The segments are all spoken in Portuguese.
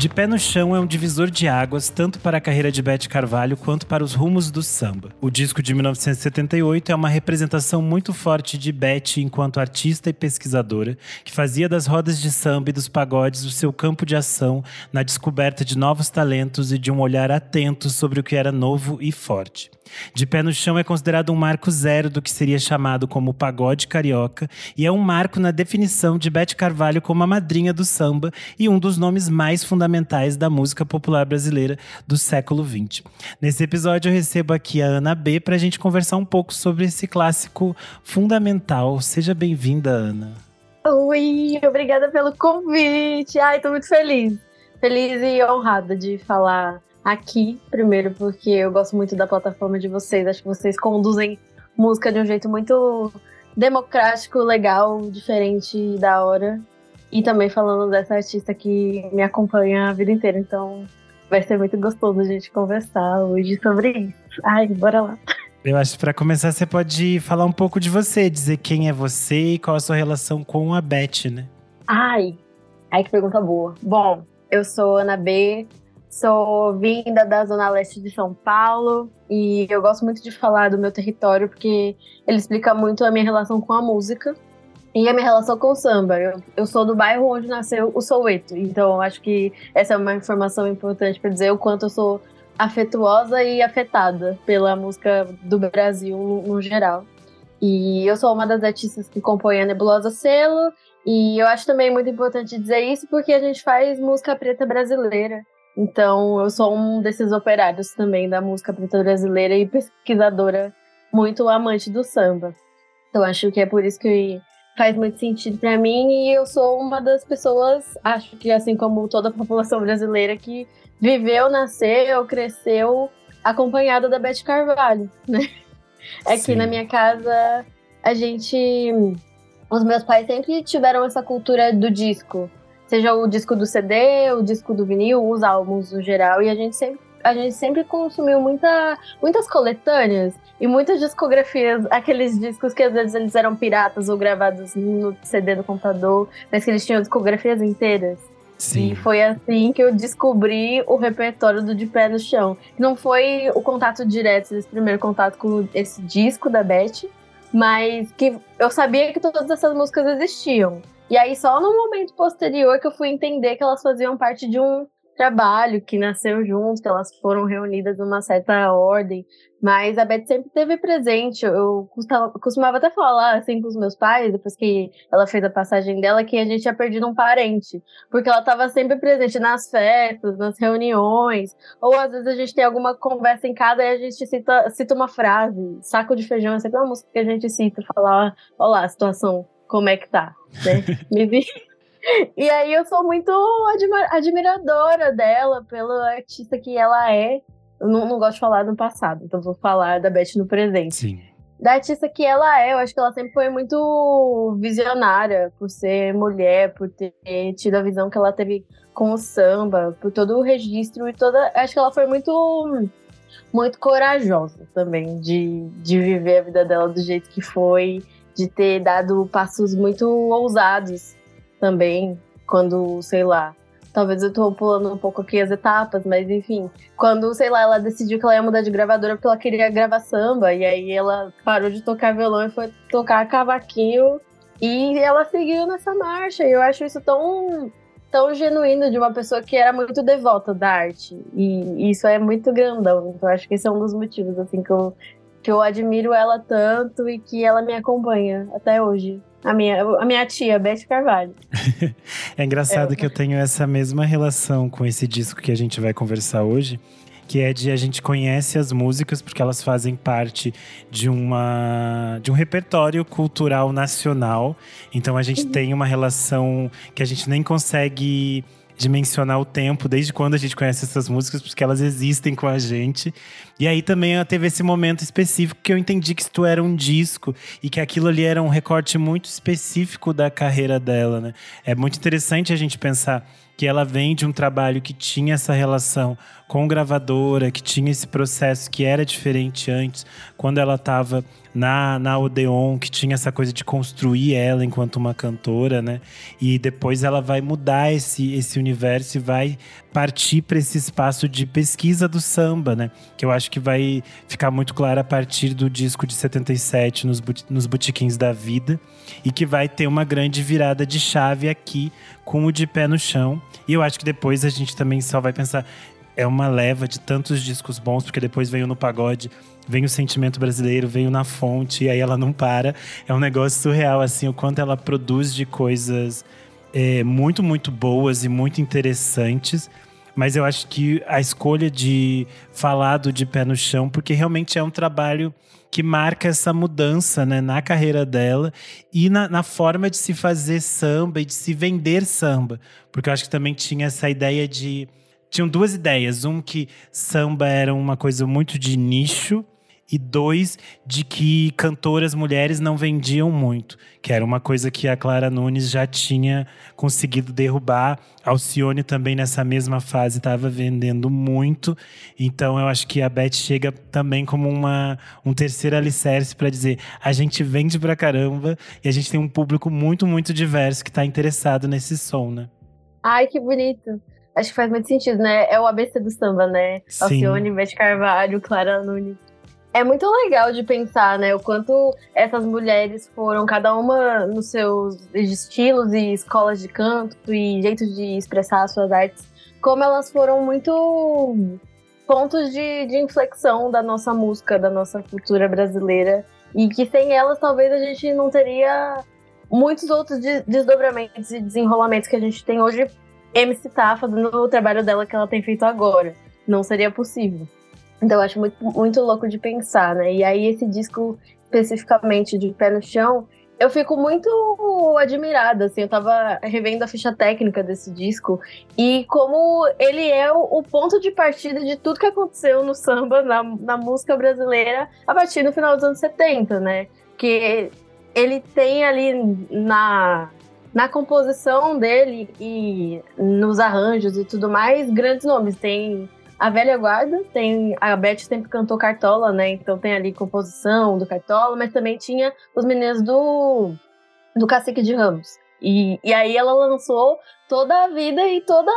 De Pé no Chão é um divisor de águas tanto para a carreira de Beth Carvalho quanto para os rumos do samba. O disco de 1978 é uma representação muito forte de Beth enquanto artista e pesquisadora, que fazia das rodas de samba e dos pagodes o seu campo de ação na descoberta de novos talentos e de um olhar atento sobre o que era novo e forte. De Pé no Chão é considerado um marco zero do que seria chamado como pagode carioca e é um marco na definição de Beth Carvalho como a madrinha do samba e um dos nomes mais fundamentais da música popular brasileira do século XX. Nesse episódio eu recebo aqui a Ana B para a gente conversar um pouco sobre esse clássico fundamental. Seja bem-vinda, Ana. Oi, obrigada pelo convite. Ai, tô muito feliz. Feliz e honrada de falar aqui, primeiro, porque eu gosto muito da plataforma de vocês. Acho que vocês conduzem música de um jeito muito democrático, legal, diferente da hora. E também falando dessa artista que me acompanha a vida inteira. Então vai ser muito gostoso a gente conversar hoje sobre isso. Ai, bora lá. Eu acho que para começar você pode falar um pouco de você, dizer quem é você e qual a sua relação com a Beth, né? Ai, ai que pergunta boa. Bom, eu sou Ana B, Sou vinda da Zona Leste de São Paulo e eu gosto muito de falar do meu território porque ele explica muito a minha relação com a música e a minha relação com o samba. Eu, eu sou do bairro onde nasceu o Soueto, então acho que essa é uma informação importante para dizer o quanto eu sou afetuosa e afetada pela música do Brasil no, no geral. E eu sou uma das artistas que compõe a Nebulosa Selo e eu acho também muito importante dizer isso porque a gente faz música preta brasileira. Então, eu sou um desses operários também da música preta brasileira e pesquisadora muito amante do samba. Então, acho que é por isso que faz muito sentido para mim e eu sou uma das pessoas, acho que assim como toda a população brasileira que viveu, nasceu, cresceu acompanhada da Beth Carvalho, né? É que na minha casa a gente os meus pais sempre tiveram essa cultura do disco seja o disco do CD, o disco do vinil, os álbuns no geral, e a gente sempre a gente sempre consumiu muita, muitas coletâneas e muitas discografias, aqueles discos que às vezes eles eram piratas ou gravados no CD do computador, mas que eles tinham discografias inteiras. Sim. E foi assim que eu descobri o repertório do De Pé no Chão. Não foi o contato direto, esse primeiro contato com esse disco da Beth, mas que eu sabia que todas essas músicas existiam. E aí, só no momento posterior que eu fui entender que elas faziam parte de um trabalho que nasceu junto, que elas foram reunidas numa certa ordem. Mas a Beth sempre teve presente. Eu costumava, costumava até falar assim com os meus pais, depois que ela fez a passagem dela, que a gente tinha perdido um parente. Porque ela estava sempre presente nas festas, nas reuniões. Ou às vezes a gente tem alguma conversa em casa e a gente cita, cita uma frase. Saco de feijão é sempre uma música que a gente cita, falar, olha lá, a situação como é que tá, né? Me vi. E aí eu sou muito admiradora dela, pelo artista que ela é. Eu não, não gosto de falar no passado, então vou falar da Beth no presente. Sim. Da artista que ela é, eu acho que ela sempre foi muito visionária, por ser mulher, por ter tido a visão que ela teve com o samba, por todo o registro e toda. Acho que ela foi muito muito corajosa também de, de viver a vida dela do jeito que foi de ter dado passos muito ousados também, quando, sei lá, talvez eu tô pulando um pouco aqui as etapas, mas enfim, quando, sei lá, ela decidiu que ela ia mudar de gravadora porque ela queria gravar samba, e aí ela parou de tocar violão e foi tocar cavaquinho, e ela seguiu nessa marcha, e eu acho isso tão tão genuíno de uma pessoa que era muito devota da arte. E isso é muito grandão. Então acho que esse é um dos motivos assim que eu que eu admiro ela tanto e que ela me acompanha até hoje. A minha, a minha tia, Beth Carvalho. é engraçado é. que eu tenho essa mesma relação com esse disco que a gente vai conversar hoje, que é de a gente conhece as músicas porque elas fazem parte de uma de um repertório cultural nacional. Então a gente uhum. tem uma relação que a gente nem consegue dimensionar o tempo desde quando a gente conhece essas músicas, porque elas existem com a gente. E aí também teve esse momento específico que eu entendi que isso era um disco e que aquilo ali era um recorte muito específico da carreira dela, né? É muito interessante a gente pensar que ela vem de um trabalho que tinha essa relação com gravadora, que tinha esse processo que era diferente antes, quando ela estava na, na Odeon, que tinha essa coisa de construir ela enquanto uma cantora, né? E depois ela vai mudar esse, esse universo e vai partir para esse espaço de pesquisa do samba, né? Que eu acho que vai ficar muito claro a partir do disco de 77, nos, nos Botiquins da Vida, e que vai ter uma grande virada de chave aqui com o de pé no chão. E eu acho que depois a gente também só vai pensar. É uma leva de tantos discos bons, porque depois veio no pagode vem o sentimento brasileiro, veio na fonte, e aí ela não para. É um negócio surreal, assim, o quanto ela produz de coisas é, muito, muito boas e muito interessantes. Mas eu acho que a escolha de falar do De Pé no Chão, porque realmente é um trabalho que marca essa mudança né, na carreira dela e na, na, forma de se fazer samba e de se vender samba. Porque eu acho que também tinha essa ideia de. Tinham duas ideias. Um, que samba era uma coisa muito de nicho e dois, de que cantoras mulheres não vendiam muito, que era uma coisa que a Clara Nunes já tinha conseguido derrubar. Alcione também nessa mesma fase estava vendendo muito, então eu acho que a Beth chega também como uma, um terceiro alicerce para dizer: a gente vende pra caramba e a gente tem um público muito, muito diverso que está interessado nesse som, né? Ai, que bonito. Acho que faz muito sentido, né? É o ABC do samba, né? Sim. Alcione, Beth Carvalho, Clara Nunes é muito legal de pensar, né? O quanto essas mulheres foram, cada uma nos seus estilos e escolas de canto e jeitos de expressar as suas artes, como elas foram muito pontos de, de inflexão da nossa música, da nossa cultura brasileira. E que sem elas talvez a gente não teria muitos outros desdobramentos e desenrolamentos que a gente tem hoje. MC tá fazendo o trabalho dela que ela tem feito agora. Não seria possível. Então eu acho muito, muito louco de pensar, né? E aí esse disco especificamente de Pé no Chão, eu fico muito admirada, assim, eu tava revendo a ficha técnica desse disco e como ele é o, o ponto de partida de tudo que aconteceu no samba, na, na música brasileira, a partir do final dos anos 70, né? Que ele tem ali na, na composição dele e nos arranjos e tudo mais, grandes nomes. Tem a velha guarda tem. A Beth sempre cantou Cartola, né? Então tem ali composição do Cartola, mas também tinha os meninos do. do Cacique de Ramos. E, e aí ela lançou toda a vida e toda.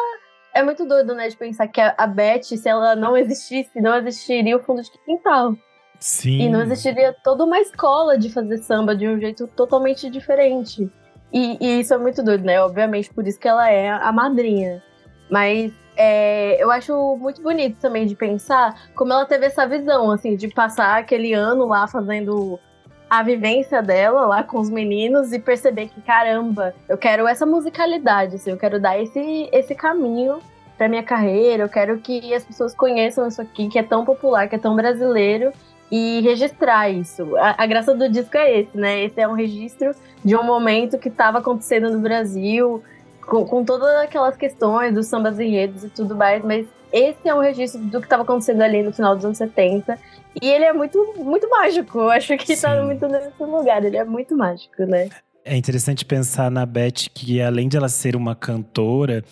É muito doido, né? De pensar que a, a Beth, se ela não existisse, não existiria o fundo de quintal. Sim. E não existiria toda uma escola de fazer samba de um jeito totalmente diferente. E, e, isso é muito doido, né? Obviamente, por isso que ela é a madrinha. Mas é, eu acho muito bonito também de pensar como ela teve essa visão, assim, de passar aquele ano lá fazendo a vivência dela lá com os meninos e perceber que, caramba, eu quero essa musicalidade, assim, eu quero dar esse, esse caminho para minha carreira, eu quero que as pessoas conheçam isso aqui, que é tão popular, que é tão brasileiro, e registrar isso. A, a graça do disco é esse, né? Esse é um registro de um momento que estava acontecendo no Brasil, com, com todas aquelas questões dos sambas enredos e tudo mais, mas esse é um registro do que estava acontecendo ali no final dos anos 70. E ele é muito, muito mágico. Eu acho que está muito nesse lugar. Ele é muito mágico, né? É interessante pensar na Beth que, além de ela ser uma cantora,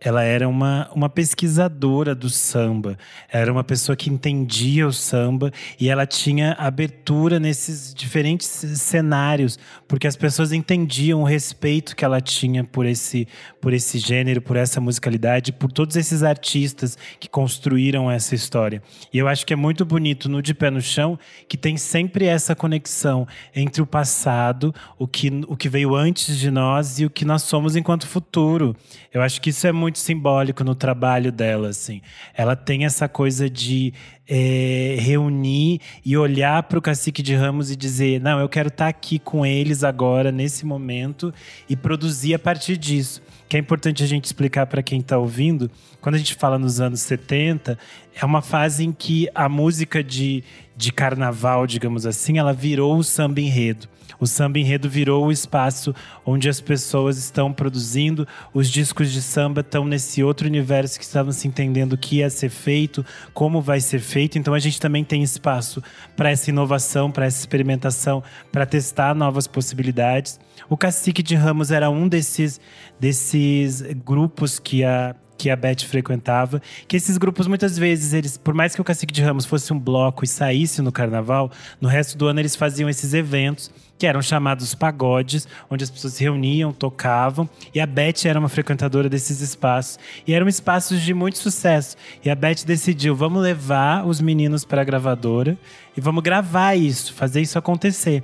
ela era uma, uma pesquisadora do samba. Era uma pessoa que entendia o samba e ela tinha abertura nesses diferentes cenários, porque as pessoas entendiam o respeito que ela tinha por esse, por esse gênero, por essa musicalidade, por todos esses artistas que construíram essa história. E eu acho que é muito bonito no De Pé no Chão que tem sempre essa conexão entre o passado, o que, o que veio antes de nós e o que nós somos enquanto futuro. Eu acho que isso é muito muito simbólico no trabalho dela, assim. Ela tem essa coisa de é, reunir e olhar para o cacique de Ramos e dizer: não, eu quero estar tá aqui com eles agora, nesse momento, e produzir a partir disso. Que é importante a gente explicar para quem está ouvindo. Quando a gente fala nos anos 70, é uma fase em que a música de, de carnaval, digamos assim, ela virou o samba enredo. O samba enredo virou o espaço onde as pessoas estão produzindo, os discos de samba estão nesse outro universo que estavam se entendendo o que ia ser feito, como vai ser feito. Então a gente também tem espaço para essa inovação, para essa experimentação, para testar novas possibilidades. O Cacique de Ramos era um desses, desses grupos que a, que a Beth frequentava, que esses grupos muitas vezes eles, por mais que o Cacique de Ramos fosse um bloco e saísse no carnaval, no resto do ano eles faziam esses eventos que eram chamados pagodes, onde as pessoas se reuniam, tocavam, e a Beth era uma frequentadora desses espaços. E eram espaços de muito sucesso. E a Beth decidiu, vamos levar os meninos para a gravadora e vamos gravar isso, fazer isso acontecer.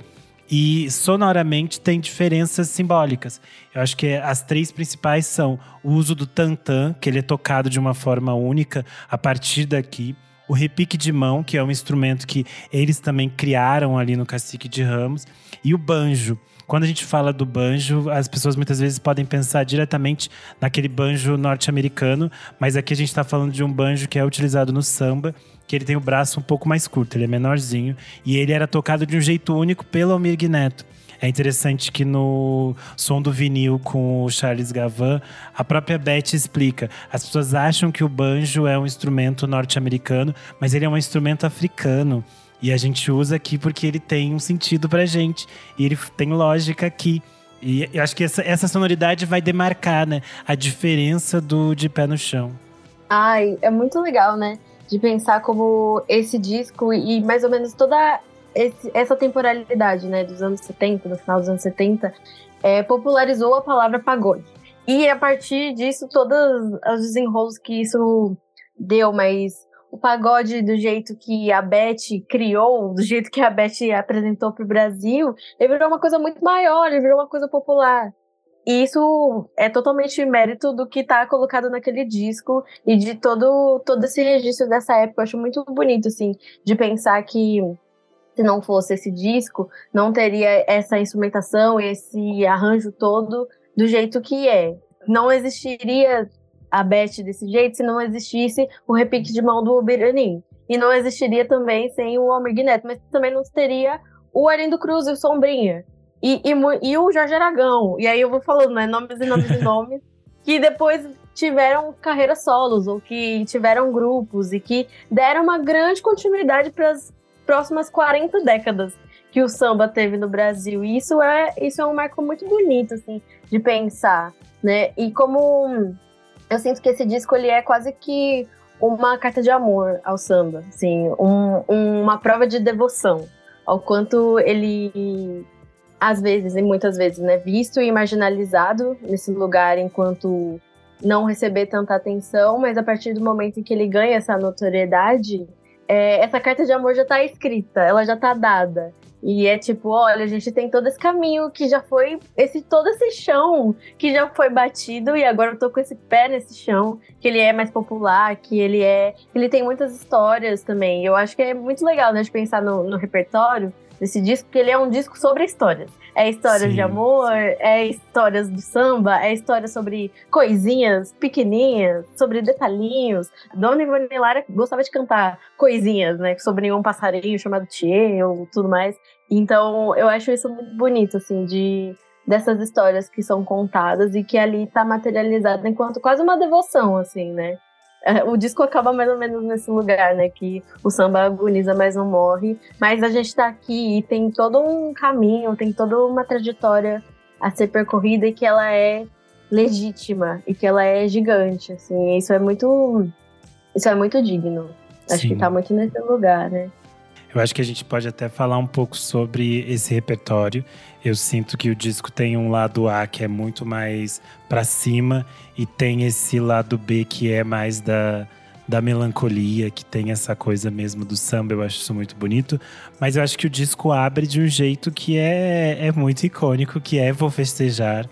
E sonoramente tem diferenças simbólicas. Eu acho que as três principais são o uso do tantã, que ele é tocado de uma forma única a partir daqui. O repique de mão, que é um instrumento que eles também criaram ali no Cacique de Ramos. E o banjo. Quando a gente fala do banjo, as pessoas muitas vezes podem pensar diretamente naquele banjo norte-americano, mas aqui a gente está falando de um banjo que é utilizado no samba que ele tem o braço um pouco mais curto, ele é menorzinho. E ele era tocado de um jeito único pelo Almir Neto. É interessante que no som do vinil com o Charles Gavan, a própria Beth explica. As pessoas acham que o banjo é um instrumento norte-americano, mas ele é um instrumento africano. E a gente usa aqui porque ele tem um sentido pra gente. E ele tem lógica aqui. E eu acho que essa, essa sonoridade vai demarcar, né? A diferença do de pé no chão. Ai, é muito legal, né? De pensar como esse disco e mais ou menos toda esse, essa temporalidade, né, dos anos 70, do final dos anos 70, é, popularizou a palavra pagode. E a partir disso, todos os desenrolos que isso deu, mas o pagode do jeito que a Beth criou, do jeito que a Beth apresentou para o Brasil, ele virou uma coisa muito maior, ele virou uma coisa popular. E isso é totalmente mérito do que está colocado naquele disco e de todo, todo esse registro dessa época. Eu acho muito bonito, assim, de pensar que se não fosse esse disco, não teria essa instrumentação, esse arranjo todo do jeito que é. Não existiria a Beth desse jeito se não existisse o repique de mão do Biranin. E não existiria também sem o Almir Neto, mas também não teria o Arindo Cruz e o Sombrinha. E, e, e, o Jorge Aragão. E aí eu vou falando, né? Nomes e nomes e nomes. Que depois tiveram carreiras solos, ou que tiveram grupos, e que deram uma grande continuidade para as próximas 40 décadas que o samba teve no Brasil. E isso é, isso é um marco muito bonito, assim, de pensar, né? E como eu sinto que esse disco ele é quase que uma carta de amor ao samba, assim, um, uma prova de devoção ao quanto ele às vezes e muitas vezes, né, visto e marginalizado nesse lugar enquanto não receber tanta atenção, mas a partir do momento em que ele ganha essa notoriedade, é, essa carta de amor já está escrita, ela já está dada. E é tipo, olha, a gente tem todo esse caminho que já foi, esse todo esse chão que já foi batido e agora eu tô com esse pé nesse chão, que ele é mais popular, que ele é, ele tem muitas histórias também. Eu acho que é muito legal, né, de pensar no, no repertório, desse disco, porque ele é um disco sobre histórias. É histórias Sim. de amor, é histórias do samba, é história sobre coisinhas pequenininhas, sobre detalhinhos. Dona Ivone Lara gostava de cantar coisinhas, né? Sobre um passarinho chamado Tchê ou tudo mais. Então, eu acho isso muito bonito, assim, de dessas histórias que são contadas e que ali tá materializada enquanto quase uma devoção, assim, né? O disco acaba mais ou menos nesse lugar, né? Que o samba agoniza, mas não morre. Mas a gente tá aqui e tem todo um caminho, tem toda uma trajetória a ser percorrida e que ela é legítima e que ela é gigante, assim. Isso é muito. Isso é muito digno. Acho Sim. que tá muito nesse lugar, né? Eu acho que a gente pode até falar um pouco sobre esse repertório. Eu sinto que o disco tem um lado A que é muito mais para cima e tem esse lado B que é mais da, da melancolia, que tem essa coisa mesmo do samba. Eu acho isso muito bonito. Mas eu acho que o disco abre de um jeito que é, é muito icônico, que é Vou Festejar,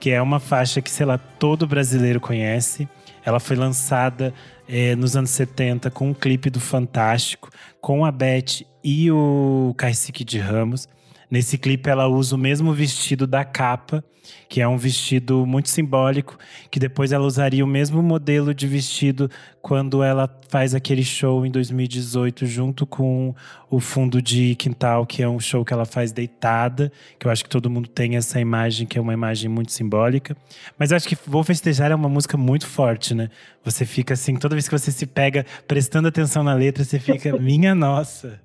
que é uma faixa que, sei lá, todo brasileiro conhece. Ela foi lançada é, nos anos 70 com um clipe do Fantástico, com a Beth e o Cacique de Ramos. Nesse clipe ela usa o mesmo vestido da capa, que é um vestido muito simbólico, que depois ela usaria o mesmo modelo de vestido quando ela faz aquele show em 2018 junto com o Fundo de Quintal, que é um show que ela faz deitada, que eu acho que todo mundo tem essa imagem, que é uma imagem muito simbólica. Mas eu acho que Vou Festejar é uma música muito forte, né? Você fica assim, toda vez que você se pega prestando atenção na letra, você fica, minha nossa.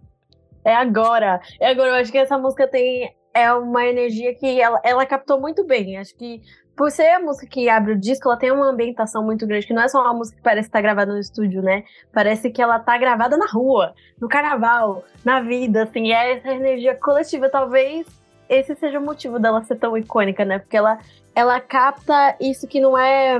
É agora. É agora. Eu acho que essa música tem é uma energia que ela, ela captou muito bem. Acho que por ser a música que abre o disco, ela tem uma ambientação muito grande, que não é só uma música que parece estar tá gravada no estúdio, né? Parece que ela tá gravada na rua, no carnaval, na vida, assim, é essa energia coletiva. Talvez esse seja o motivo dela ser tão icônica, né? Porque ela, ela capta isso que não é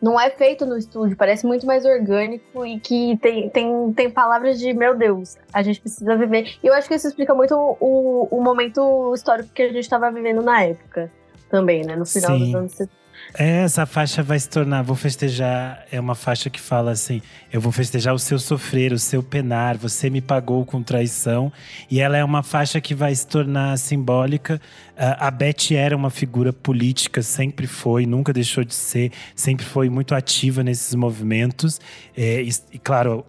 não é feito no estúdio, parece muito mais orgânico e que tem, tem, tem palavras de meu Deus, a gente precisa viver. E eu acho que isso explica muito o, o momento histórico que a gente estava vivendo na época também, né? No final Sim. dos anos 70. É, essa faixa vai se tornar, vou festejar, é uma faixa que fala assim: eu vou festejar o seu sofrer, o seu penar, você me pagou com traição. E ela é uma faixa que vai se tornar simbólica. A Beth era uma figura política, sempre foi, nunca deixou de ser, sempre foi muito ativa nesses movimentos. É, e, e, claro,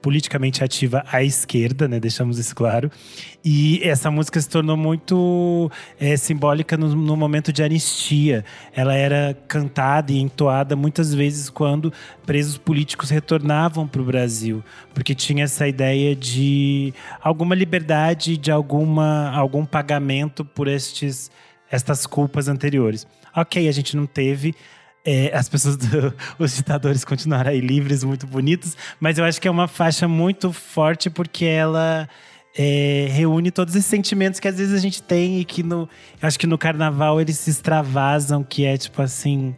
politicamente ativa à esquerda, né? Deixamos isso claro. E essa música se tornou muito é, simbólica no, no, momento de anistia. Ela era cantada e entoada muitas vezes quando presos políticos retornavam para o Brasil, porque tinha essa ideia de alguma liberdade, de alguma, algum pagamento por estes, estas culpas anteriores. Ok, a gente não teve. É, as pessoas, do, os ditadores continuaram aí livres, muito bonitos, mas eu acho que é uma faixa muito forte porque ela é, reúne todos esses sentimentos que às vezes a gente tem e que no. Acho que no carnaval eles se extravasam, que é tipo assim.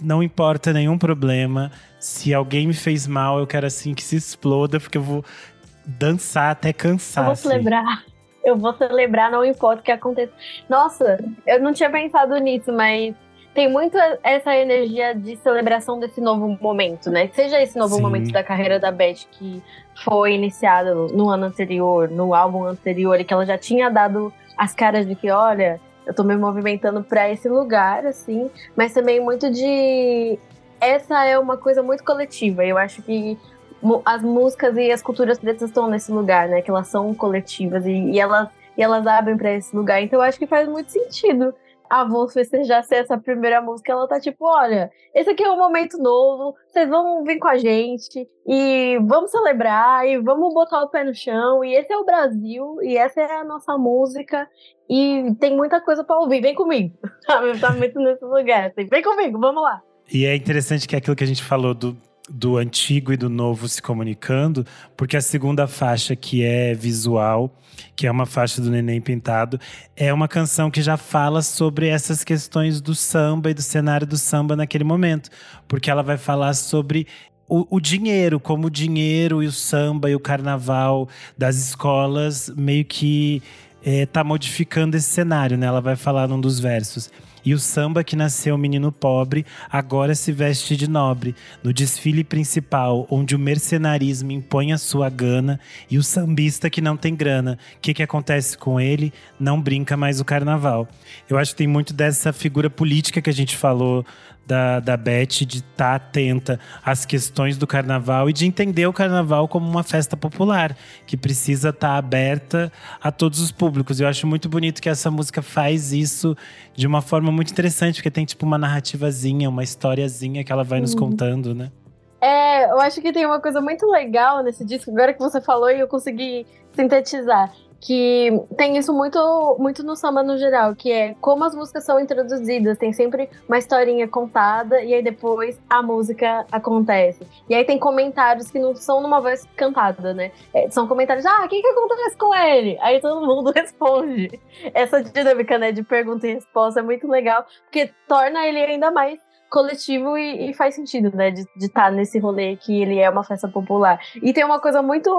Não importa nenhum problema. Se alguém me fez mal, eu quero assim que se exploda, porque eu vou dançar até cansar. Eu vou assim. Eu vou celebrar, não importa o que aconteça. Nossa, eu não tinha pensado nisso, mas tem muito essa energia de celebração desse novo momento, né? Seja esse novo Sim. momento da carreira da Beth que foi iniciado no ano anterior, no álbum anterior, e que ela já tinha dado as caras de que, olha, eu tô me movimentando para esse lugar, assim, mas também muito de. Essa é uma coisa muito coletiva. Eu acho que as músicas e as culturas pretas estão nesse lugar, né? Que elas são coletivas e, e elas, e elas abrem para esse lugar. Então eu acho que faz muito sentido a Vou Festejar ser essa primeira música, ela tá tipo, olha, esse aqui é um momento novo, vocês vão vir com a gente e vamos celebrar e vamos botar o pé no chão e esse é o Brasil e essa é a nossa música e tem muita coisa para ouvir, vem comigo. tá muito nesse lugar, assim, vem comigo, vamos lá. E é interessante que é aquilo que a gente falou do do antigo e do novo se comunicando, porque a segunda faixa, que é visual, que é uma faixa do Neném Pintado, é uma canção que já fala sobre essas questões do samba e do cenário do samba naquele momento. Porque ela vai falar sobre o, o, dinheiro, como o dinheiro e o samba e o carnaval das escolas meio que está eh, modificando esse cenário, né? Ela vai falar num dos versos. E o samba que nasceu menino pobre agora se veste de nobre. No desfile principal, onde o mercenarismo impõe a sua gana, e o sambista que não tem grana, o que, que acontece com ele? Não brinca mais o carnaval. Eu acho que tem muito dessa figura política que a gente falou da, da Beth de estar tá atenta às questões do carnaval e de entender o carnaval como uma festa popular, que precisa estar tá aberta a todos os públicos. Eu acho muito bonito que essa música faz isso de uma forma muito interessante, porque tem tipo uma narrativazinha, uma historiazinha que ela vai nos uhum. contando, né? É, eu acho que tem uma coisa muito legal nesse disco, agora que você falou e eu consegui sintetizar que tem isso muito, muito no samba no geral, que é como as músicas são introduzidas, tem sempre uma historinha contada e aí depois a música acontece. E aí tem comentários que não são numa voz cantada, né? É, são comentários, ah, o que, que acontece com ele? Aí todo mundo responde. Essa dinâmica, né, de pergunta e resposta é muito legal, porque torna ele ainda mais coletivo e, e, faz sentido, né? De estar tá nesse rolê que ele é uma festa popular. E tem uma coisa muito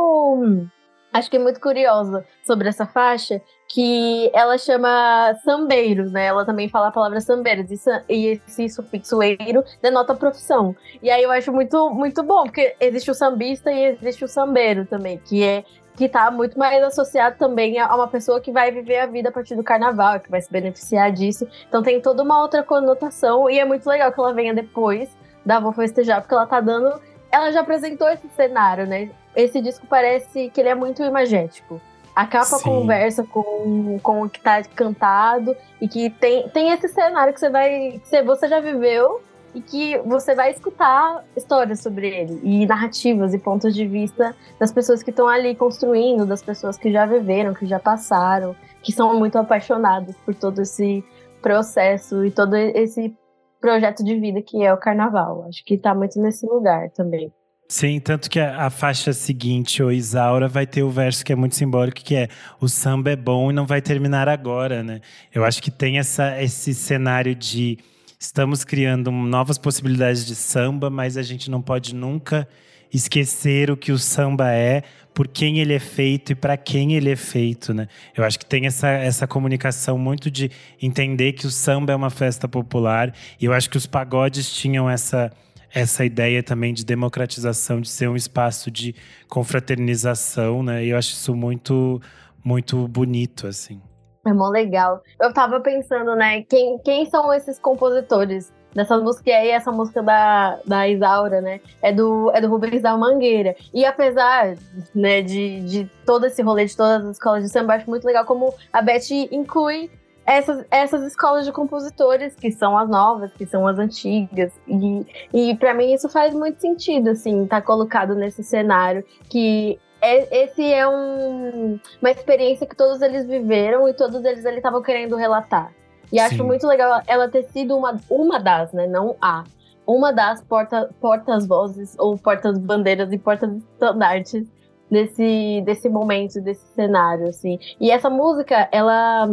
acho que é muito curiosa sobre essa faixa, que ela chama sambeiros, né? Ela também fala a palavra sambeiros, e, esse sufixo eiro denota profissão. E aí eu acho muito, muito bom, porque existe o sambista e existe o sambeiro também, que é que tá muito mais associado também a uma pessoa que vai viver a vida a partir do carnaval, que vai se beneficiar disso. Então tem toda uma outra conotação e é muito legal que ela venha depois da Vou Festejar, porque ela tá dando. Ela já apresentou esse cenário, né? Esse disco parece que ele é muito imagético. A capa Sim. conversa com, com o que tá cantado e que tem, tem esse cenário que você vai. que você já viveu e que você vai escutar histórias sobre ele e narrativas e pontos de vista das pessoas que estão ali construindo, das pessoas que já viveram, que já passaram, que são muito apaixonadas por todo esse processo e todo esse projeto de vida que é o carnaval. Acho que está muito nesse lugar também. Sim, tanto que a, a, faixa seguinte, o Isaura, vai ter o verso que é muito simbólico, que é o samba é bom e não vai terminar agora, né? Eu acho que tem essa, esse cenário de estamos criando novas possibilidades de samba, mas a gente não pode nunca esquecer o que o samba é, por quem ele é feito e para quem ele é feito, né? Eu acho que tem essa, essa comunicação muito de entender que o samba é uma festa popular, e eu acho que os pagodes tinham essa essa ideia também de democratização, de ser um espaço de confraternização, né? E eu acho isso muito, muito bonito, assim. É mó legal. Eu tava pensando, né, quem, quem são esses compositores dessa música? E aí, essa música da, da Isaura, né, é do, é do Rubens da Mangueira. E apesar, né, de, de todo esse rolê de todas as escolas de samba, acho muito legal como a Beth inclui essas, essas escolas de compositores, que são as novas, que são as antigas. E, e para mim isso faz muito sentido, assim, tá colocado nesse cenário que é, esse é um, uma experiência que todos eles viveram e todos eles estavam querendo relatar. E Sim. acho muito legal ela ter sido uma, uma das, né? Não a. Uma das porta, portas-vozes ou portas-bandeiras e portas-estandartes desse, desse momento, desse cenário, assim. E essa música, ela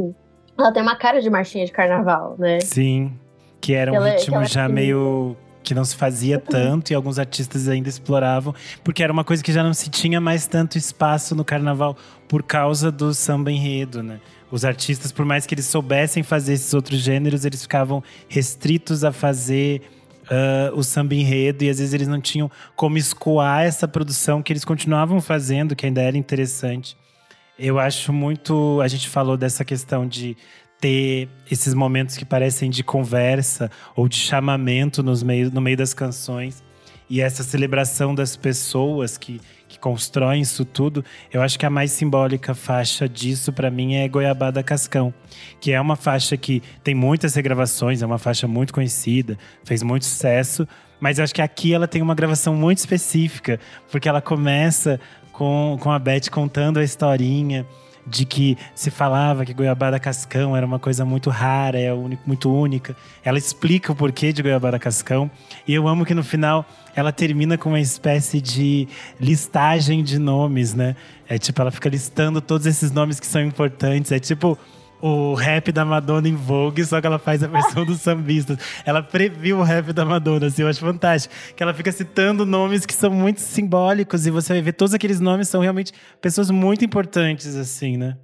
ela tem uma cara de marchinha de carnaval, né? Sim. Que era um ela, ritmo já meio que não se fazia tanto e alguns artistas ainda exploravam, porque era uma coisa que já não se tinha mais tanto espaço no carnaval por causa do samba enredo, né? Os artistas, por mais que eles soubessem fazer esses outros gêneros, eles ficavam restritos a fazer uh, o samba enredo e às vezes eles não tinham como escoar essa produção que eles continuavam fazendo, que ainda era interessante. Eu acho muito. A gente falou dessa questão de ter esses momentos que parecem de conversa ou de chamamento nos meio, no meio das canções. E essa celebração das pessoas que, que constroem isso tudo, eu acho que a mais simbólica faixa disso para mim é Goiabada Cascão, que é uma faixa que tem muitas regravações, é uma faixa muito conhecida, fez muito sucesso, mas eu acho que aqui ela tem uma gravação muito específica, porque ela começa com, com a Beth contando a historinha de que se falava que goiabada cascão era uma coisa muito rara, é muito única. Ela explica o porquê de goiabada cascão. E eu amo que no final ela termina com uma espécie de listagem de nomes, né? É tipo, ela fica listando todos esses nomes que são importantes. É tipo o rap da Madonna em Vogue, só que ela faz a versão dos sambistas. Ela previu o rap da Madonna, assim, eu acho fantástico. Que ela fica citando nomes que são muito simbólicos e você vai ver todos aqueles nomes são realmente pessoas muito importantes, assim, né?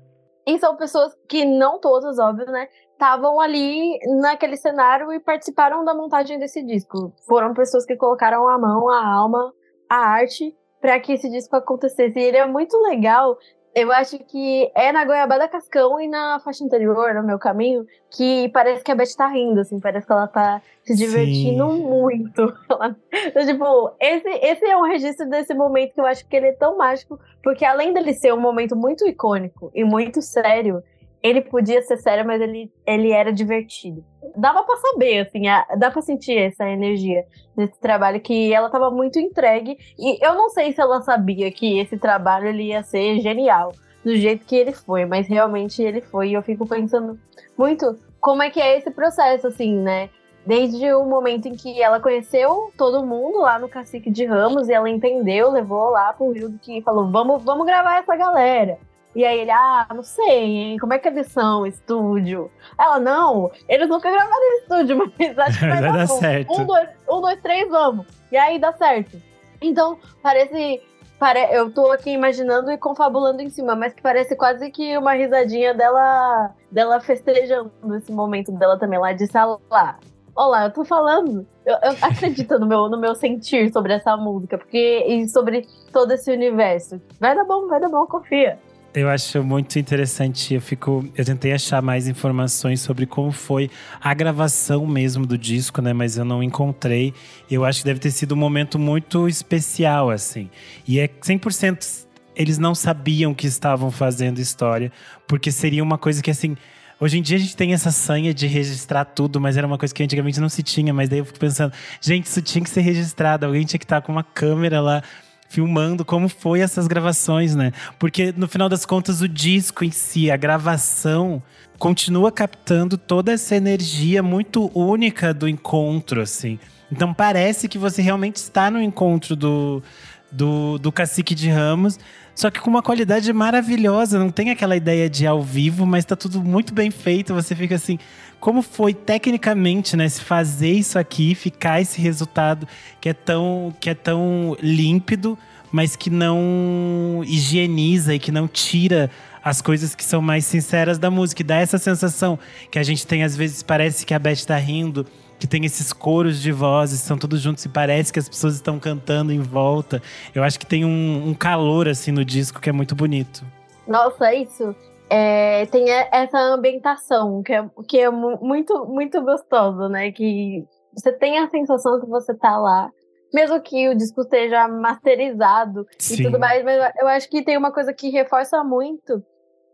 E são pessoas que não todas, óbvio, né? Estavam ali naquele cenário e participaram da montagem desse disco. Foram pessoas que colocaram a mão, a alma, a arte para que esse disco acontecesse. E ele é muito legal eu acho que é na Goiabada Cascão e na faixa anterior, no meu caminho, que parece que a Beth tá rindo, assim, parece que ela tá se divertindo Sim. muito. então, tipo, esse, esse é um registro desse momento que eu acho que ele é tão mágico, porque além dele ser um momento muito icônico e muito sério, ele podia ser sério, mas ele, ele era divertido. Dava para saber, assim, a, dá para sentir essa energia desse trabalho que ela tava muito entregue. E eu não sei se ela sabia que esse trabalho ele ia ser genial do jeito que ele foi, mas realmente ele foi. E eu fico pensando muito como é que é esse processo, assim, né? Desde o momento em que ela conheceu todo mundo lá no Cacique de Ramos e ela entendeu, levou lá pro Rio que falou: vamos, vamos gravar essa galera. E aí ele, ah, não sei, hein? Como é que eles são, estúdio? Ela, não, eles nunca gravaram em estúdio, mas acho que vai, vai dar, certo. Um dois, um, dois, três, vamos. E aí dá certo. Então, parece. Pare... Eu tô aqui imaginando e confabulando em cima, mas que parece quase que uma risadinha dela, dela festejando esse momento dela também lá de lá. Olá, eu tô falando eu, eu acredito no meu, no meu sentir sobre essa música, porque e sobre todo esse universo. Vai dar bom, vai dar bom, confia. Eu acho muito interessante. Eu fico, eu tentei achar mais informações sobre como foi a gravação mesmo do disco, né? Mas eu não encontrei. Eu acho que deve ter sido um momento muito especial, assim. E é 100% eles não sabiam que estavam fazendo história, porque seria uma coisa que assim. Hoje em dia a gente tem essa sanha de registrar tudo, mas era uma coisa que antigamente não se tinha. Mas daí eu fico pensando, gente, isso tinha que ser registrado. Alguém tinha que estar com uma câmera lá filmando como foi essas gravações, né? Porque no final das contas o disco em si, a gravação continua captando toda essa energia muito única do encontro, assim. Então parece que você realmente está no encontro do, do, do Cacique de Ramos, só que com uma qualidade maravilhosa. Não tem aquela ideia de ao vivo, mas tá tudo muito bem feito. Você fica assim, como foi tecnicamente, né, se fazer isso aqui, ficar esse resultado que é tão, que é tão límpido, mas que não higieniza e que não tira as coisas que são mais sinceras da música. E dá essa sensação que a gente tem, às vezes, parece que a Beth tá rindo, que tem esses coros de vozes, são todos juntos e parece que as pessoas estão cantando em volta. Eu acho que tem um, um calor, assim, no disco que é muito bonito. Nossa, é isso é, tem essa ambientação que é, que é muito, muito gostoso, né? Que você tem a sensação que você tá lá, mesmo que o disco esteja masterizado Sim. e tudo mais, mas eu acho que tem uma coisa que reforça muito,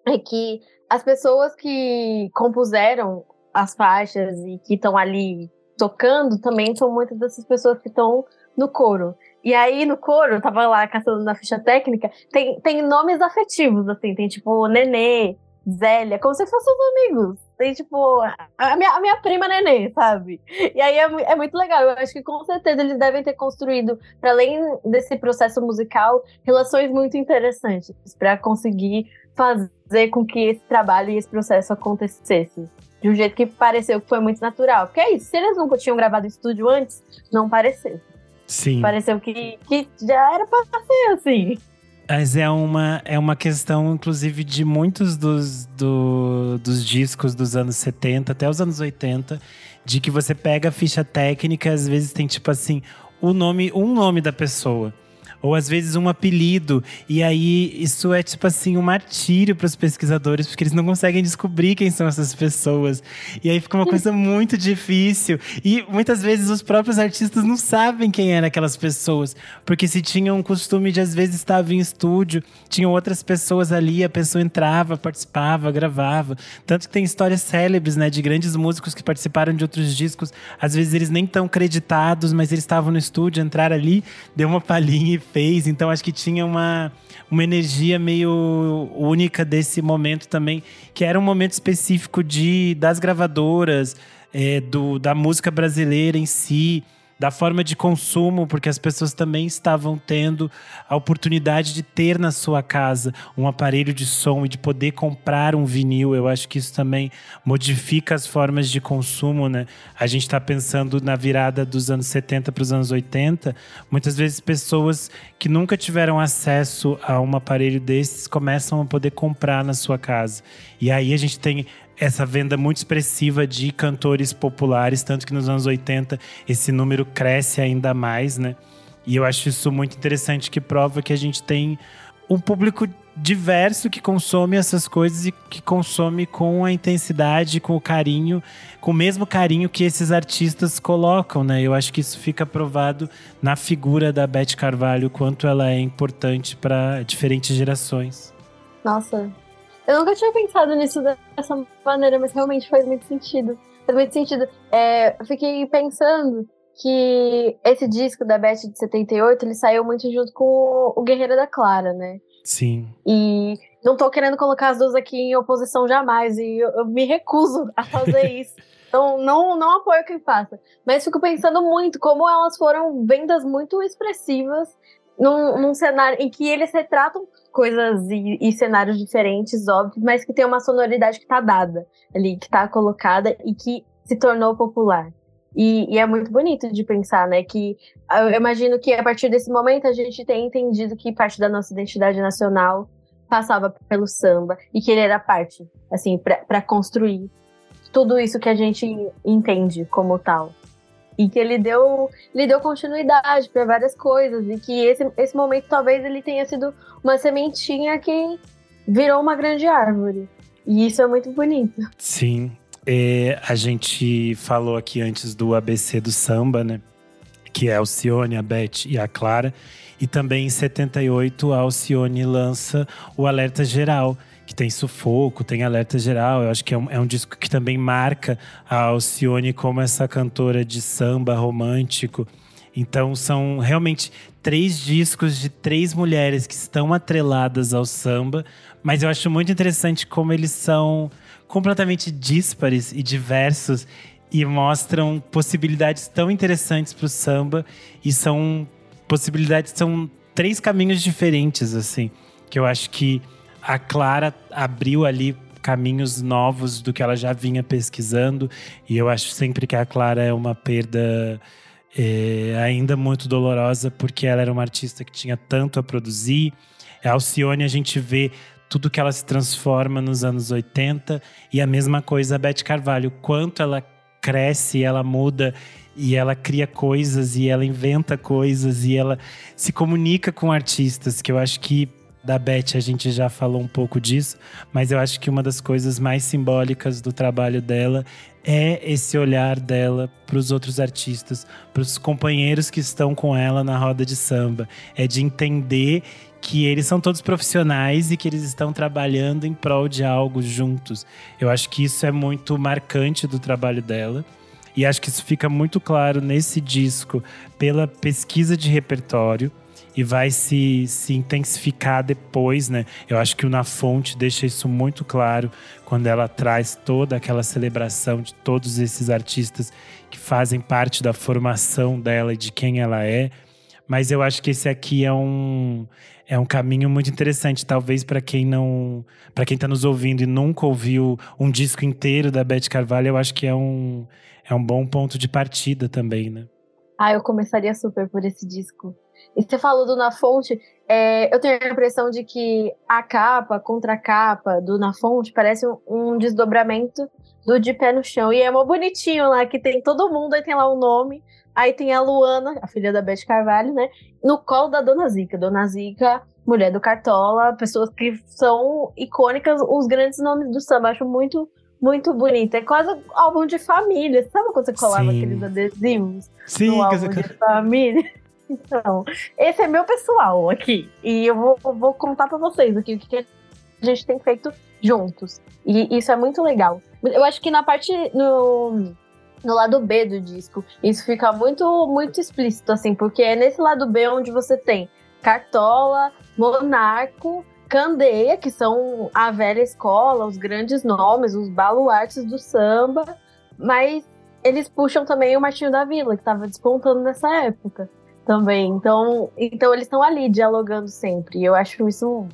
é que as pessoas que compuseram as faixas e que estão ali tocando também são muitas dessas pessoas que estão no coro. E aí, no coro, eu tava lá caçando na ficha técnica, tem, tem nomes afetivos, assim, tem tipo Nenê, Zélia, como se fossem os amigos. Tem, tipo, a minha, a minha prima Nenê, sabe? E aí é, é muito legal. Eu acho que com certeza eles devem ter construído, para além desse processo musical, relações muito interessantes para conseguir fazer com que esse trabalho e esse processo acontecesse de um jeito que pareceu que foi muito natural. Porque é isso, se eles nunca tinham gravado em estúdio antes, não pareceu. Sim. Pareceu que, que já era pra ser assim. Mas é uma, é uma questão, inclusive, de muitos dos, do, dos discos dos anos 70 até os anos 80, de que você pega a ficha técnica, às vezes tem tipo assim, o nome, um nome da pessoa ou às vezes um apelido. E aí isso é tipo assim um martírio para os pesquisadores, porque eles não conseguem descobrir quem são essas pessoas. E aí fica uma coisa muito difícil. E muitas vezes os próprios artistas não sabem quem eram aquelas pessoas, porque se tinham um costume de às vezes estar em estúdio, tinham outras pessoas ali, a pessoa entrava, participava, gravava. Tanto que tem histórias célebres, né, de grandes músicos que participaram de outros discos. Às vezes eles nem tão creditados, mas eles estavam no estúdio, entraram ali, deu uma palhinha e fez. Então acho que tinha uma, uma energia meio única desse momento também, que era um momento específico de das gravadoras, é, do, da música brasileira em si da forma de consumo, porque as pessoas também estavam tendo a oportunidade de ter na sua casa um aparelho de som e de poder comprar um vinil. Eu acho que isso também modifica as formas de consumo, né? A gente está pensando na virada dos anos 70 para os anos 80. Muitas vezes pessoas que nunca tiveram acesso a um aparelho desses começam a poder comprar na sua casa. E aí a gente tem essa venda muito expressiva de cantores populares, tanto que nos anos 80 esse número cresce ainda mais, né? E eu acho isso muito interessante, que prova que a gente tem um público diverso que consome essas coisas e que consome com a intensidade, com o carinho, com o mesmo carinho que esses artistas colocam, né? Eu acho que isso fica provado na figura da Beth Carvalho, quanto ela é importante para diferentes gerações. Nossa, eu nunca tinha pensado nisso dessa maneira, mas realmente faz muito sentido. Faz muito sentido. É, eu fiquei pensando que esse disco da Beth de 78, ele saiu muito junto com o Guerreiro da Clara, né? Sim. E não tô querendo colocar as duas aqui em oposição jamais, e eu, eu me recuso a fazer isso. Então, não, não apoio quem faça. Mas fico pensando muito como elas foram vendas muito expressivas num, num cenário em que eles retratam coisas e, e, cenários diferentes, óbvio, mas que tem uma sonoridade que está dada ali, que está colocada e que se tornou popular. E, e, é muito bonito de pensar, né? Que eu imagino que a partir desse momento a gente tem entendido que parte da nossa identidade nacional passava pelo samba e que ele era parte, assim, para construir tudo isso que a gente entende como tal. E que ele deu, ele deu continuidade para várias coisas e que esse, esse momento talvez ele tenha sido uma sementinha que virou uma grande árvore. E isso é muito bonito. Sim. É, a gente falou aqui antes do ABC do samba, né? Que é a Alcione, a Beth e a Clara. E também em 78 a Alcione lança o Alerta Geral, que tem sufoco, tem alerta geral. Eu acho que é um, é um, disco que também marca a Alcione como essa cantora de samba romântico. Então são realmente três discos de três mulheres que estão atreladas ao samba, mas eu acho muito interessante como eles são completamente díspares e diversos e mostram possibilidades tão interessantes para o samba e são possibilidades são três caminhos diferentes assim que eu acho que a Clara abriu ali caminhos novos do que ela já vinha pesquisando. E eu acho sempre que a Clara é uma perda é, ainda muito dolorosa, porque ela era uma artista que tinha tanto a produzir. A Alcione, a gente vê tudo que ela se transforma nos anos 80. E a mesma coisa a Beth Carvalho, quanto ela cresce, ela muda e ela cria coisas e ela inventa coisas e ela se comunica com artistas, que eu acho que da Beth a gente já falou um pouco disso, mas eu acho que uma das coisas mais simbólicas do trabalho dela é esse olhar dela para os outros artistas, para os companheiros que estão com ela na roda de samba. É de entender que eles são todos profissionais e que eles estão trabalhando em prol de algo juntos. Eu acho que isso é muito marcante do trabalho dela. E acho que isso fica muito claro nesse disco pela pesquisa de repertório e vai se, se intensificar depois, né? Eu acho que o Na Fonte deixa isso muito claro quando ela traz toda aquela celebração de todos esses artistas que fazem parte da formação dela e de quem ela é. Mas eu acho que esse aqui é um é um caminho muito interessante, talvez para quem não, para quem está nos ouvindo e nunca ouviu um disco inteiro da Beth Carvalho, eu acho que é um é um bom ponto de partida também, né? Ah, eu começaria super por esse disco. E você falou do Na Fonte, é, eu tenho a impressão de que a capa, a contracapa do Na Fonte parece um, um, desdobramento do De Pé no Chão. E é mó bonitinho lá, que tem todo mundo, aí tem lá o um nome. Aí tem a Luana, a filha da Beth Carvalho, né? No colo da Dona Zica. Dona Zica, mulher do Cartola, pessoas que são icônicas, os grandes nomes do samba. Acho muito muito bonito. É quase álbum de família. Sabe quando você colava Sim. aqueles adesivos Sim, no álbum de família? Então, esse é meu pessoal aqui. E eu vou, vou contar para vocês aqui o que a gente tem feito juntos. E isso é muito legal. Eu acho que na parte. No, no lado B do disco, isso fica muito, muito explícito, assim, porque é nesse lado B onde você tem Cartola, Monarco, Candeia, que são a velha escola, os grandes nomes, os baluartes do samba, mas eles puxam também o Martinho da Vila, que estava despontando nessa época também. Então, então eles estão ali dialogando sempre. E eu acho isso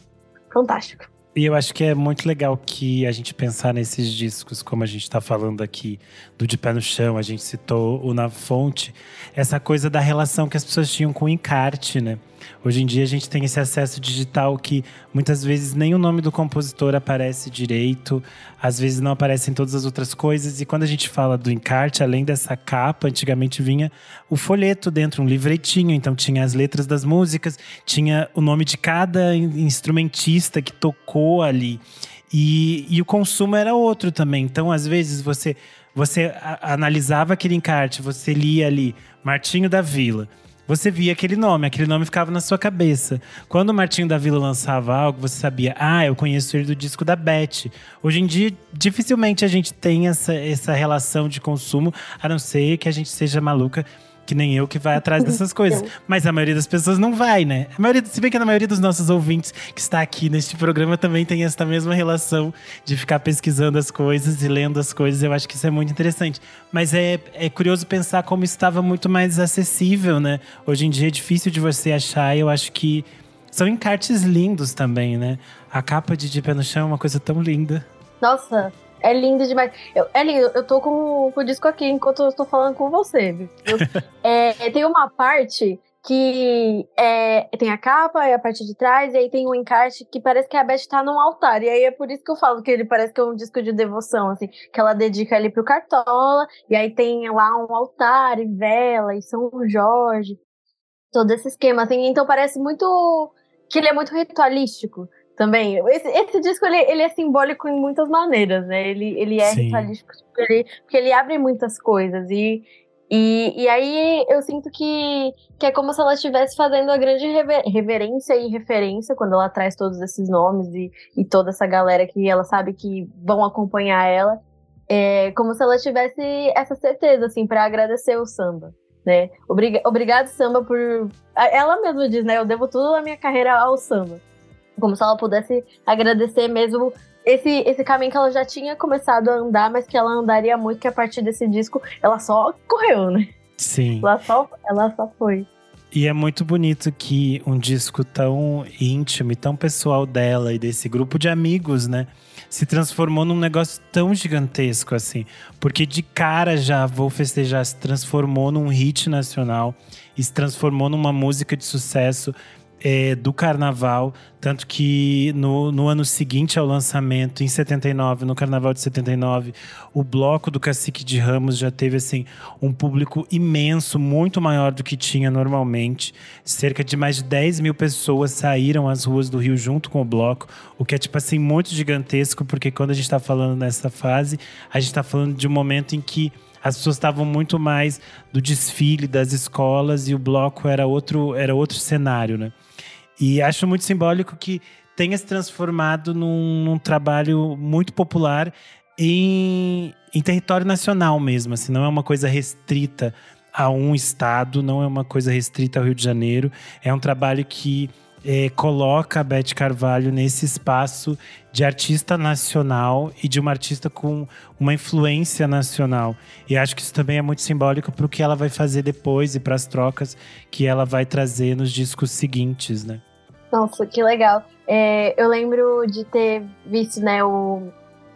fantástico. E eu acho que é muito legal que a gente pensar nesses discos, como a gente está falando aqui, do De Pé no Chão, a gente citou o Na Fonte, essa coisa da relação que as pessoas tinham com o encarte, né? Hoje em dia a gente tem esse acesso digital que muitas vezes nem o nome do compositor aparece direito, às vezes não aparecem todas as outras coisas. E quando a gente fala do encarte, além dessa capa, antigamente vinha o folheto dentro, um livretinho. Então tinha as letras das músicas, tinha o nome de cada instrumentista que tocou ali. E, e o consumo era outro também. Então, às vezes, você, você analisava aquele encarte, você lia ali Martinho da Vila você via aquele nome, aquele nome ficava na sua cabeça. Quando o Martinho da Vila lançava algo, você sabia, ah, eu conheço ele do disco da Beth. Hoje em dia, dificilmente a gente tem essa, essa relação de consumo, a não ser que a gente seja maluca que nem eu que vai atrás dessas coisas. Mas a maioria das pessoas não vai, né? A maioria, se bem que a maioria dos nossos ouvintes que está aqui neste programa também tem essa mesma relação de ficar pesquisando as coisas e lendo as coisas. Eu acho que isso é muito interessante. Mas é, é curioso pensar como estava muito mais acessível, né? Hoje em dia é difícil de você achar eu acho que são encartes lindos também, né? A capa de De Pé no Chão é uma coisa tão linda. Nossa, é lindo demais. Eu, é lindo. Eu tô com, com, o disco aqui enquanto eu tô falando com você. é, tem uma parte que é, tem a capa e a parte de trás, e aí tem um encarte que parece que a Beth tá num altar. E aí é por isso que eu falo que ele parece que é um disco de devoção, assim, que ela dedica ali pro Cartola, e aí tem lá um altar e vela, e São Jorge, todo esse esquema, assim. Então parece muito. que ele é muito ritualístico também. Esse, esse disco ele, ele é simbólico em muitas maneiras, né? Ele, ele é Sim. ritualístico porque ele, porque ele abre muitas coisas. E, e, e aí eu sinto que, que é como se ela estivesse fazendo a grande rever, reverência e referência quando ela traz todos esses nomes e, e toda essa galera que ela sabe que vão acompanhar ela. É como se ela tivesse essa certeza, assim, para agradecer o samba. Né? Obriga, obrigado, samba, por. Ela mesma diz, né? Eu devo tudo a minha carreira ao samba. Como se ela pudesse agradecer mesmo esse, esse caminho que ela já tinha começado a andar, mas que ela andaria muito, que a partir desse disco ela só correu, né? Sim. Ela só, ela só foi. E é muito bonito que um disco tão íntimo e tão pessoal dela e desse grupo de amigos, né? Se transformou num negócio tão gigantesco assim. Porque de cara já Vou Festejar se transformou num hit nacional e se transformou numa música de sucesso é, do carnaval. Tanto que no, no ano seguinte ao lançamento, em 79, no carnaval de 79, o bloco do Cacique de Ramos já teve assim um público imenso, muito maior do que tinha normalmente. Cerca de mais de 10 mil pessoas saíram às ruas do Rio junto com o bloco, o que é tipo assim muito gigantesco, porque quando a gente está falando nessa fase, a gente está falando de um momento em que as pessoas estavam muito mais do desfile das escolas e o bloco era outro, era outro cenário, né? E acho muito simbólico que tenha se transformado num, num trabalho muito popular em, em, território nacional mesmo. Assim, não é uma coisa restrita a um estado, não é uma coisa restrita ao Rio de Janeiro. É um trabalho que é, coloca a Beth Carvalho nesse espaço de artista nacional e de uma artista com uma influência nacional. E acho que isso também é muito simbólico para o que ela vai fazer depois e para as trocas que ela vai trazer nos discos seguintes, né? Nossa, que legal. É, eu lembro de ter visto, né, o,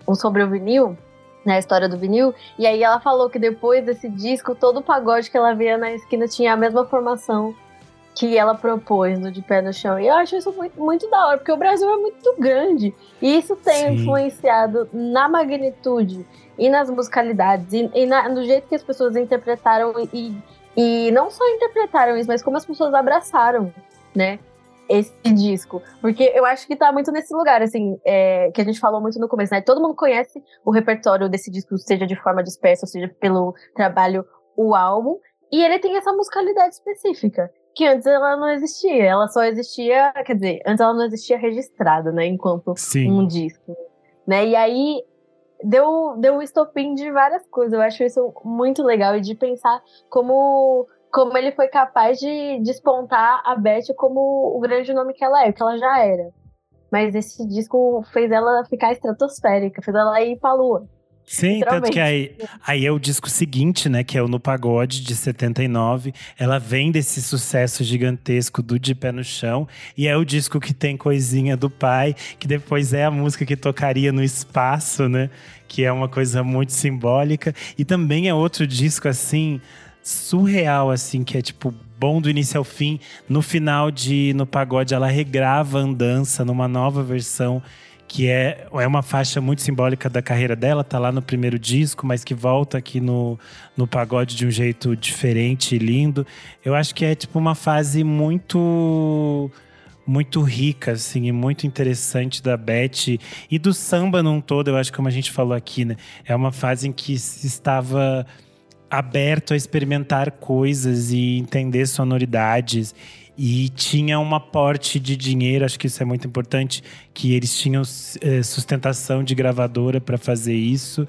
o sobre o vinil, né, a história do vinil, e aí ela falou que depois desse disco, todo o pagode que ela via na esquina tinha a mesma formação que ela propôs no De Pé no Chão. E eu acho isso muito, muito da hora, porque o Brasil é muito grande. E isso tem Sim. influenciado na magnitude e nas musicalidades, e, e na, no jeito que as pessoas interpretaram, e, e não só interpretaram isso, mas como as pessoas abraçaram, né? Esse disco. Porque eu acho que tá muito nesse lugar, assim, é, que a gente falou muito no começo, né? Todo mundo conhece o repertório desse disco, seja de forma dispersa, ou seja, pelo trabalho, o álbum. E ele tem essa musicalidade específica que antes ela não existia. Ela só existia, quer dizer, antes ela não existia registrada, né, enquanto Sim. um disco, né? E aí deu deu um estopim de várias coisas. Eu acho isso muito legal e de pensar como como ele foi capaz de despontar a Beth como o grande nome que ela é, que ela já era. Mas esse disco fez ela ficar estratosférica, fez ela ir pra lua. Sim, tanto que aí, aí é o disco seguinte, né? Que é o No Pagode, de 79. Ela vem desse sucesso gigantesco do De Pé no Chão. E é o disco que tem coisinha do pai, que depois é a música que tocaria no espaço, né? Que é uma coisa muito simbólica. E também é outro disco, assim, surreal, assim, que é tipo bom do início ao fim. No final de No Pagode, ela regrava a andança numa nova versão que é, é uma faixa muito simbólica da carreira dela, tá lá no primeiro disco, mas que volta aqui no, no pagode de um jeito diferente e lindo. Eu acho que é tipo uma fase muito muito rica, assim, e muito interessante da Beth e do samba num todo, eu acho que como a gente falou aqui, né? É uma fase em que se estava aberto a experimentar coisas e entender sonoridades e tinha um aporte de dinheiro, acho que isso é muito importante, que eles tinham é, sustentação de gravadora para fazer isso.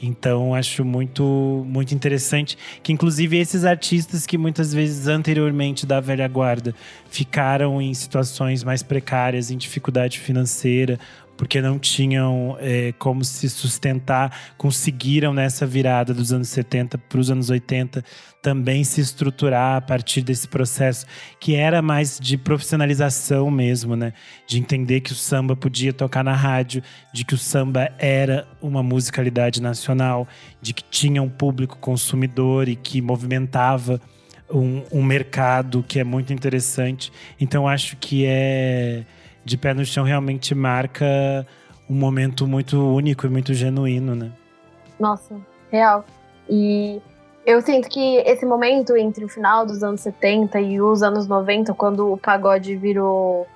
Então acho muito muito interessante que inclusive esses artistas que muitas vezes anteriormente da velha guarda ficaram em situações mais precárias, em dificuldade financeira porque não tinham é, como se sustentar, conseguiram nessa virada dos anos 70 para os anos 80 também se estruturar a partir desse processo que era mais de profissionalização mesmo, né? De entender que o samba podia tocar na rádio, de que o samba era uma musicalidade nacional, de que tinha um público consumidor e que movimentava um, um mercado que é muito interessante. Então acho que é de pé no chão realmente marca um momento muito único e muito genuíno, né? Nossa, real. E eu sinto que esse momento entre o final dos anos 70 e os anos 90, quando o pagode virou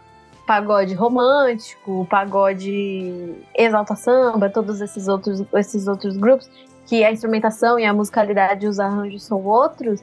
pagode romântico, pagode exalta samba, todos esses outros, esses outros grupos, que a instrumentação e a musicalidade e os arranjos são outros,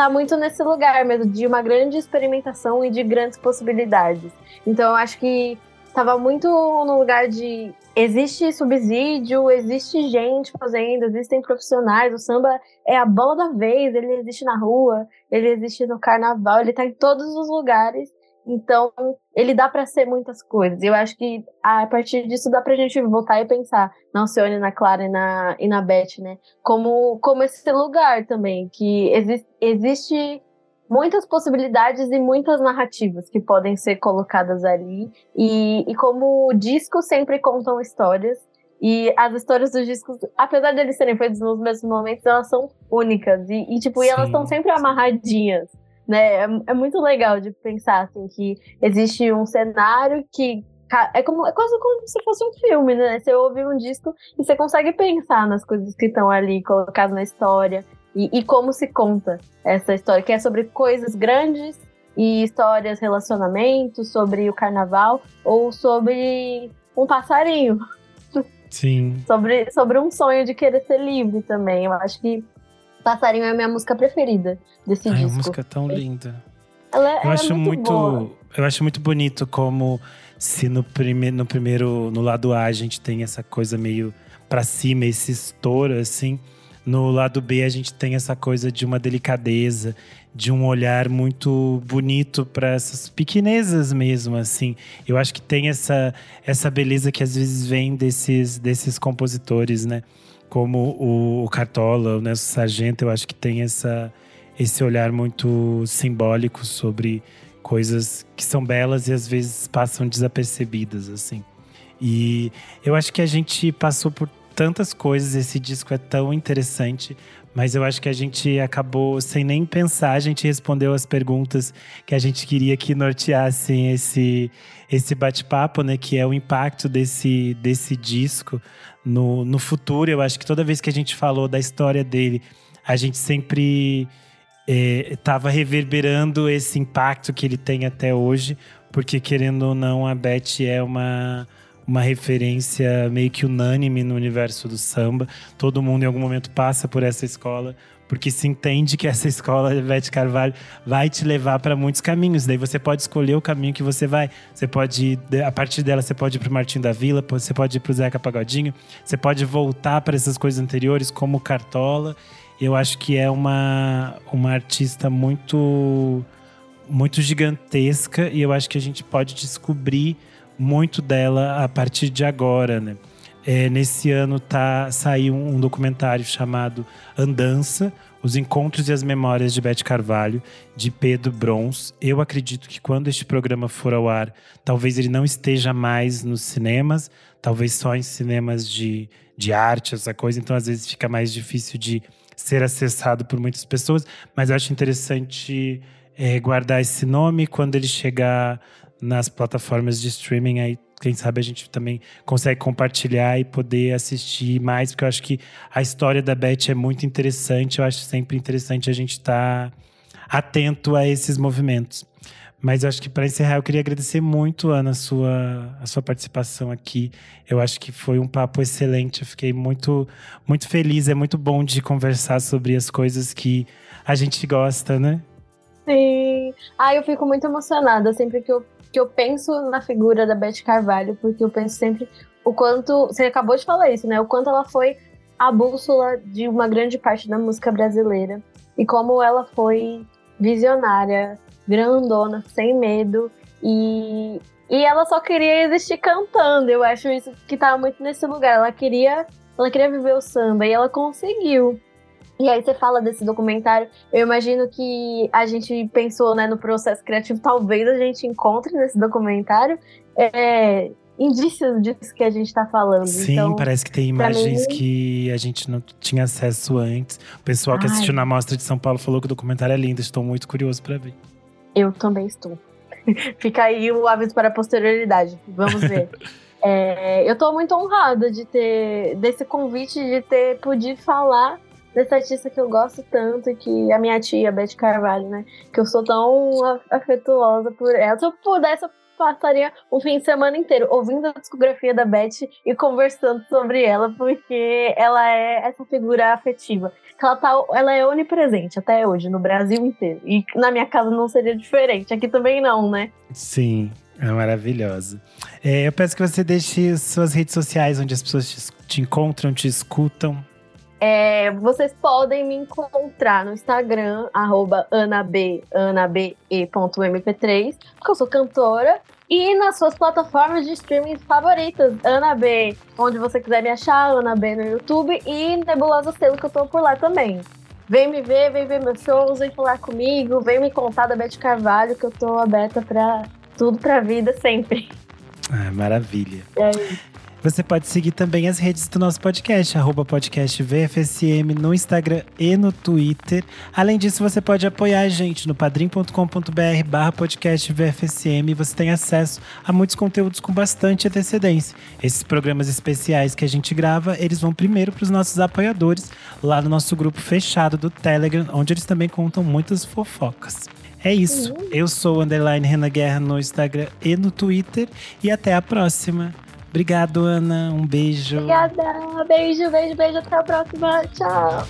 tá muito nesse lugar mesmo de uma grande experimentação e de grandes possibilidades. Então eu acho que estava muito no lugar de existe subsídio, existe gente fazendo, existem profissionais, o samba é a bola da vez, ele existe na rua, ele existe no carnaval, ele está em todos os lugares. Então, ele dá para ser muitas coisas. Eu acho que a partir disso dá pra gente voltar e pensar na Alcione, na Clara e na, e na Beth, né? Como, como esse lugar também, que existe, existe muitas possibilidades e muitas narrativas que podem ser colocadas ali. E, e como o disco sempre contam histórias, e as histórias dos discos, apesar de eles serem feitos nos mesmos momentos, elas são únicas. E, e tipo, e elas estão sempre amarradinhas. Né? É, é, muito legal de pensar assim, que existe um cenário que é como é quase como se fosse um filme, né? Você ouve um disco e você consegue pensar nas coisas que estão ali colocadas na história e, e, como se conta essa história, que é sobre coisas grandes e histórias, relacionamentos, sobre o carnaval ou sobre um passarinho. Sim. sobre, sobre um sonho de querer ser livre também. Eu acho que Passarinho é a minha música preferida desse Ai, disco. É uma música tão linda. Ela, é, eu acho é muito, muito eu acho muito bonito como se no, prime, no primeiro no lado A a gente tem essa coisa meio para cima, esse estouro assim. No lado B, a gente tem essa coisa de uma delicadeza, de um olhar muito bonito para essas pequenezas mesmo, assim. Eu acho que tem essa, essa beleza que às vezes vem desses, desses compositores, né? Como o, Cartola, o Nelson Sargento, eu acho que tem essa, esse olhar muito simbólico sobre coisas que são belas e às vezes passam desapercebidas, assim. E eu acho que a gente passou por tantas coisas, esse disco é tão interessante, mas eu acho que a gente acabou sem nem pensar, a gente respondeu as perguntas que a gente queria que norteassem esse, esse bate-papo, né? Que é o impacto desse, desse disco no, no futuro. Eu acho que toda vez que a gente falou da história dele, a gente sempre estava é, reverberando esse impacto que ele tem até hoje, porque querendo ou não, a Beth é uma uma referência meio que unânime no universo do samba. Todo mundo em algum momento passa por essa escola, porque se entende que essa escola de Bete Carvalho vai te levar para muitos caminhos. Daí você pode escolher o caminho que você vai. Você pode ir, a partir dela você pode ir para o Martinho da Vila, você pode ir para o Zeca Pagodinho, você pode voltar para essas coisas anteriores como Cartola. Eu acho que é uma uma artista muito muito gigantesca e eu acho que a gente pode descobrir muito dela a partir de agora, né? É, nesse ano tá, saiu um documentário chamado Andança, Os Encontros e as Memórias de Bete Carvalho, de Pedro Brons. Eu acredito que quando este programa for ao ar, talvez ele não esteja mais nos cinemas, talvez só em cinemas de, de arte, essa coisa, então às vezes fica mais difícil de ser acessado por muitas pessoas, mas eu acho interessante é, guardar esse nome quando ele chegar nas plataformas de streaming aí quem sabe a gente também consegue compartilhar e poder assistir mais, porque eu acho que a história da Beth é muito interessante. Eu acho sempre interessante a gente estar tá atento a esses movimentos. Mas eu acho que para encerrar, eu queria agradecer muito, Ana, a sua, a sua participação aqui. Eu acho que foi um papo excelente. Eu fiquei muito, muito feliz. É muito bom de conversar sobre as coisas que a gente gosta, né? Sim. Ah, eu fico muito emocionada sempre que eu que eu penso na figura da Beth Carvalho, porque eu penso sempre o quanto. Você acabou de falar isso, né? O quanto ela foi a bússola de uma grande parte da música brasileira. E como ela foi visionária, grandona, sem medo. E, e ela só queria existir cantando. Eu acho isso que tava muito nesse lugar. Ela queria, ela queria viver o samba e ela conseguiu. E aí você fala desse documentário, eu imagino que a gente pensou né, no processo criativo, talvez a gente encontre nesse documentário é, indícios disso que a gente tá falando. Sim, então, parece que tem imagens mim... que a gente não tinha acesso antes. O pessoal Ai. que assistiu na Mostra de São Paulo falou que o documentário é lindo. Estou muito curioso para ver. Eu também estou. Fica aí o aviso para a posterioridade. Vamos ver. é, eu estou muito honrada de ter desse convite de ter podido falar dessa artista que eu gosto tanto, que a minha tia, Beth Carvalho, né? Que eu sou tão afetuosa por ela. Se eu pudesse, eu passaria o fim de semana inteiro ouvindo a discografia da Beth e conversando sobre ela, porque ela é essa figura afetiva. Ela, tá, ela é onipresente até hoje, no Brasil inteiro. E na minha casa não seria diferente. Aqui também não, né? Sim. É maravilhosa. É, eu peço que você deixe suas redes sociais onde as pessoas te, te encontram, te escutam. É, vocês podem me encontrar no Instagram, arroba anab, anabe.mp3, porque eu sou cantora. E nas suas plataformas de streaming favoritas, Ana B, onde você quiser me achar, Ana B no YouTube e Nebulosa Selo, que eu tô por lá também. Vem me ver, vem ver meus shows, vem falar comigo, vem me contar da Beth Carvalho, que eu tô aberta pra tudo pra vida sempre. Ah, maravilha. É isso. Você pode seguir também as redes do nosso podcast, arroba podcast VFSM no Instagram e no Twitter. Além disso, você pode apoiar a gente no padrim.com.br barra podcast VFSM. Você tem acesso a muitos conteúdos com bastante antecedência. Esses programas especiais que a gente grava, eles vão primeiro para os nossos apoiadores, lá no nosso grupo fechado do Telegram, onde eles também contam muitas fofocas. É isso. Uhum. Eu sou o Underline Renan Guerra no Instagram e no Twitter. E até a próxima. Obrigado, Ana. Um beijo. Obrigada. Beijo, beijo, beijo. Até a próxima. Tchau.